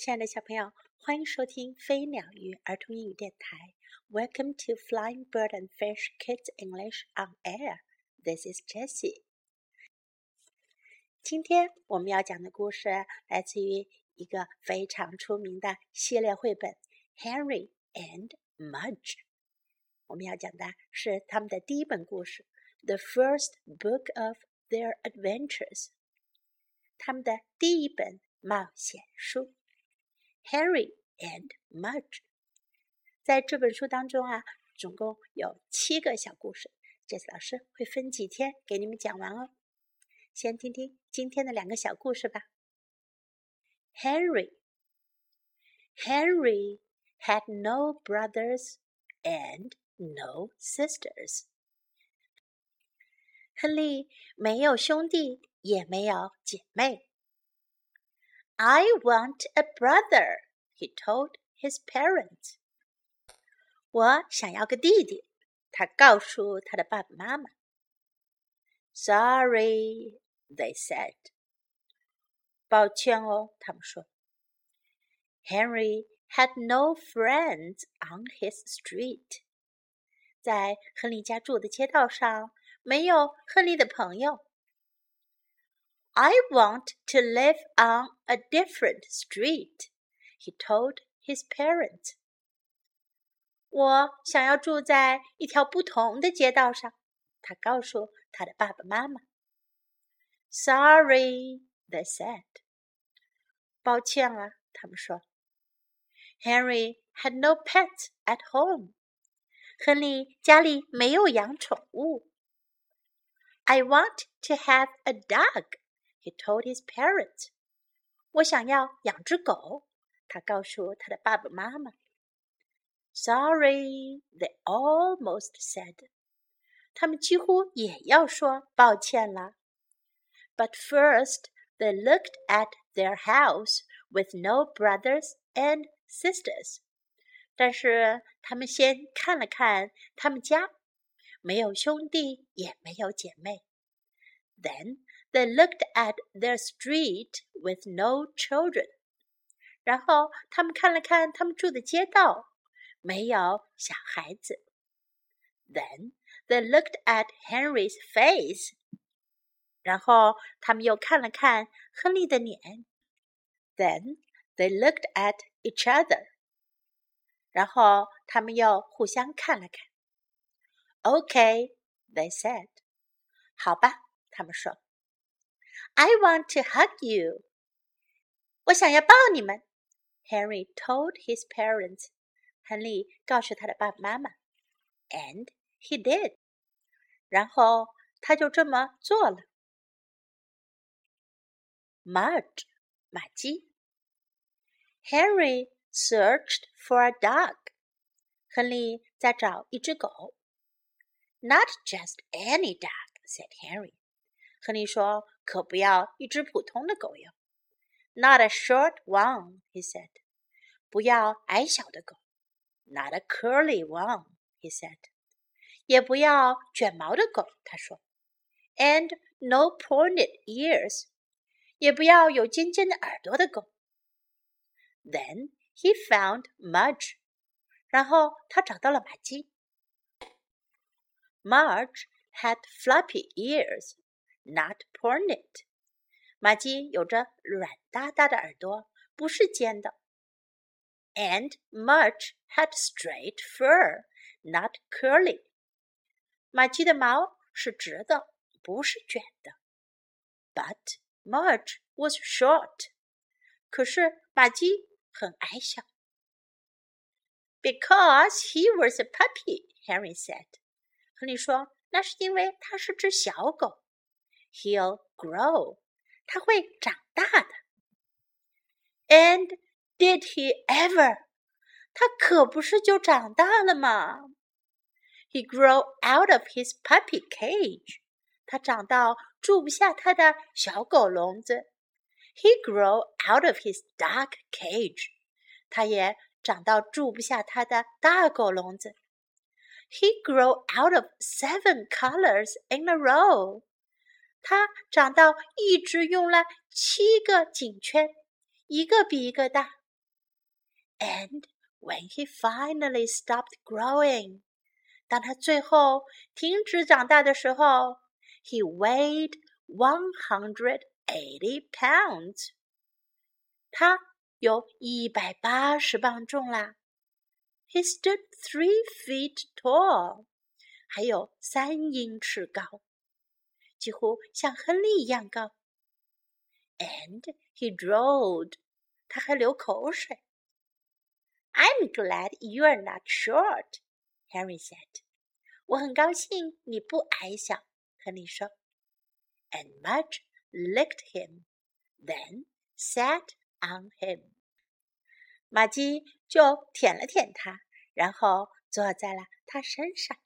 亲爱的小朋友，欢迎收听飞鸟与儿童英语电台。Welcome to Flying Bird and Fish Kids English on Air. This is Jessie. 今天我们要讲的故事来自于一个非常出名的系列绘本《Henry and Mudge》。我们要讲的是他们的第一本故事《The First Book of Their Adventures》，他们的第一本冒险书。Henry and Mudge》。在这本书当中啊，总共有七个小故事。这次老师会分几天给你们讲完哦。先听听今天的两个小故事吧。Henry Henry had no brothers and no sisters。亨利没有兄弟，也没有姐妹。I want a brother, he told his parents. 我想要个弟弟，他告诉他的爸爸妈妈。Sorry, they said. 抱歉哦，他们说。Henry had no friends on his street. 在亨利家住的街道上，没有亨利的朋友。I want to live on a different street, he told his parents. 我想要住在一条不同的街道上，他告诉他的爸爸妈妈。Sorry, they said. 抱歉啊，他们说。Henry had no pets at home. 亨利家里没有养宠物。I want to have a dog, he told his parents. 我想要养只狗，他告诉他的爸爸妈妈。Sorry, they almost said. 他们几乎也要说抱歉了。But first, they looked at their house with no brothers and sisters. 但是他们先看了看他们家，没有兄弟，也没有姐妹。Then they looked at their street with no children. 然后他们看了看他们住的街道，没有小孩子。Then they looked at Henry's face. 然后他们又看了看亨利的脸。Then they looked at each other. 然后他们又互相看了看。Okay, they said. 好吧，他们说。 I want to hug you. 我想要抱你们。Henry told his parents. 亨利告诉他的爸爸妈妈。And he did. 然后他就这么做了。Mudge，马基。Henry searched for a dog. 亨利在找一只狗。Not just any dog, said Henry. 亨利说：“ 可不要一只普通的狗哟。Not a short one, he said. 不要矮小的狗。Not a curly one, he said. 也不要卷毛的狗，他说。And no pointed ears. 也不要有尖尖的耳朵的狗。Then he found Mudge. 然后他找到了玛姬。Mudge had floppy ears not pointed。玛姬有着软哒哒的耳朵，不是尖的。And Mudge had straight fur, not curly. 马鸡的毛是直的，不是卷的。But Mudge was short. 可是马鸡很矮小。Because he was a puppy, Henry said. 亨利说：“那是因为它是只小狗。” He'll grow，他会长大的。And did he ever？他可不是就长大了吗？He grew out of his puppy cage，他长到住不下他的小狗笼子。He grew out of his dog cage，他也长到住不下他的大狗笼子。He grew out of seven colors in a row。 他长到一直用了七个颈圈，一个比一个大。And when he finally stopped growing，当他最后停止长大的时候，he weighed one hundred eighty pounds。他有一百八十磅重啦。He stood three feet tall，还有三英尺高，几乎像亨利一样高。And he drawled，他还流口水。I'm glad you're not short, Henry said. 我很高兴你不矮小，亨利说。And Mudge licked him, then sat on him. 玛姬就舔了舔他，然后坐在了他身上。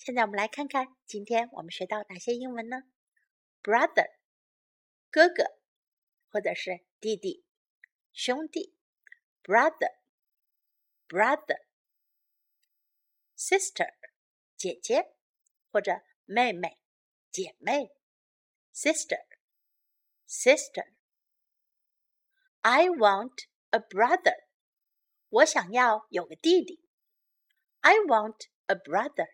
现在我们来看看今天我们学到哪些英文呢？Brother，哥哥，或者是弟弟、兄弟；brother，brother；sister，姐姐或者妹妹、姐妹；sister，sister。I want a brother，我想要有个弟弟。I want a brother。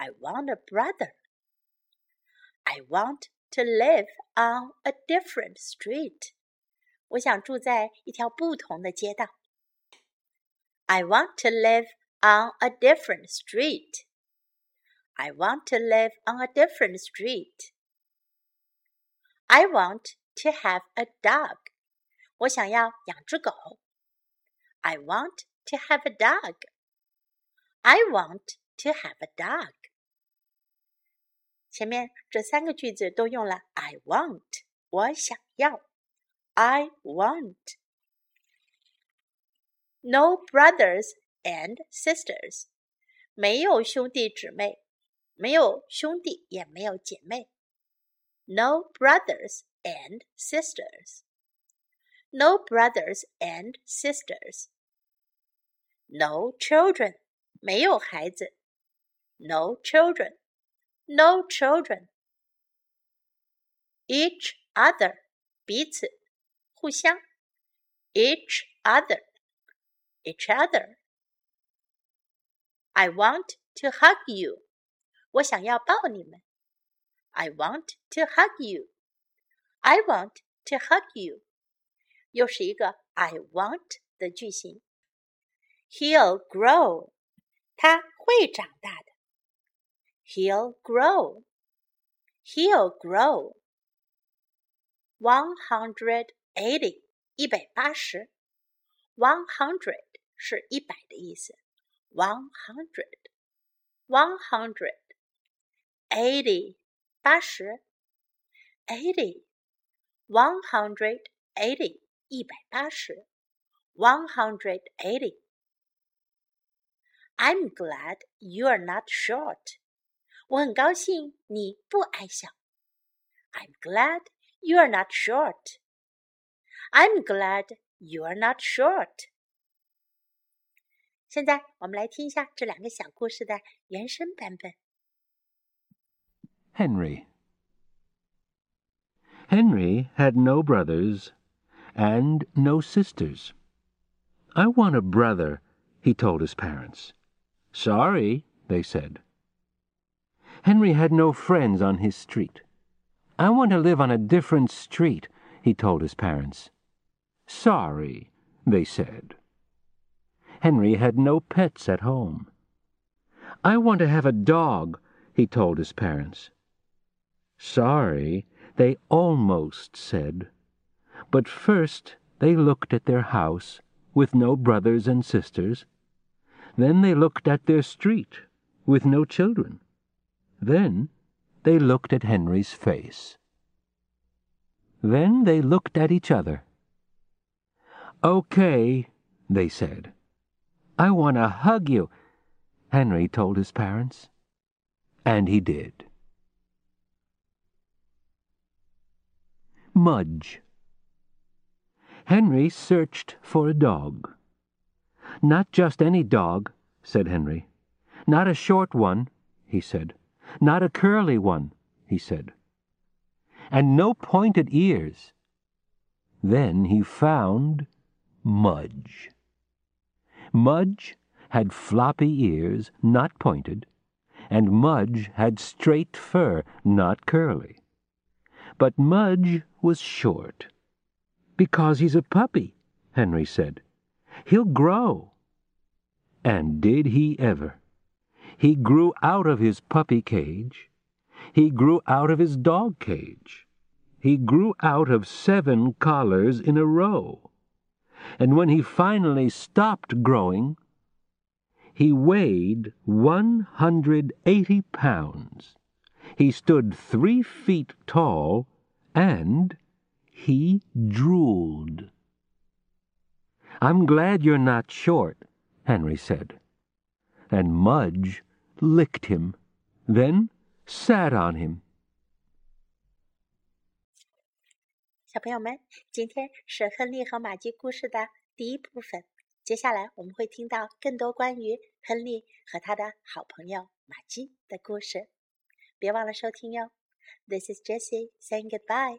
I want a brother. I want to live on a different street. 我想住在一条不同的街道。I want to live on a different street. I want to live on a different street. I want to have a dog. 我想要养只狗。I want to have a dog. I want to have a dog. 前面这三个句子都用了 I want，我想要。I want. No brothers and sisters，没有兄弟姊妹，没有兄弟也没有姐妹。No brothers and sisters. No brothers and sisters. No children，没有孩子。No children no children. Each other, 彼此，互相。Each other, each other. I want to hug you. 我想要抱你们。I want to hug you. I want to hug you. 又是一个 I want 的句型。He'll grow. 他会长大的。 He'll grow. He'll grow. One hundred eighty，一百八十。One hundred 是一百的意思。One hundred, one hundred, eighty 八十。Eighty, one hundred eighty 一百八十。One hundred eighty. I'm glad you're not short. 我很高兴你不矮小。I'm glad you are not short. I'm glad you are not short. 现在我们来听一下这两个小故事的原声版本。Henry Henry had no brothers and no sisters. I want a brother, he told his parents. Sorry, they said. Henry had no friends on his street. I want to live on a different street, he told his parents. Sorry, they said. Henry had no pets at home. I want to have a dog, he told his parents. Sorry, they almost said. But first they looked at their house with no brothers and sisters. Then they looked at their street with no children. Then they looked at Henry's face. Then they looked at each other. Okay, they said. I want to hug you, Henry told his parents. And he did. Mudge. Henry searched for a dog. Not just any dog, said Henry. Not a short one, he said. Not a curly one, he said. And no pointed ears. Then he found Mudge. Mudge had floppy ears, not pointed, and Mudge had straight fur, not curly. But Mudge was short. Because he's a puppy, Henry said. He'll grow. And did he ever? He grew out of his puppy cage. He grew out of his dog cage. He grew out of seven collars in a row. And when he finally stopped growing, he weighed one hundred eighty pounds. He stood three feet tall, and he drooled. I'm glad you're not short, Henry said. And Mudge licked him, then sat on him. 小朋友们，今天是亨利和玛姬故事的第一部分。接下来我们会听到更多关于亨利和他的好朋友玛姬的故事。别忘了收听哟。This is Jessie saying goodbye.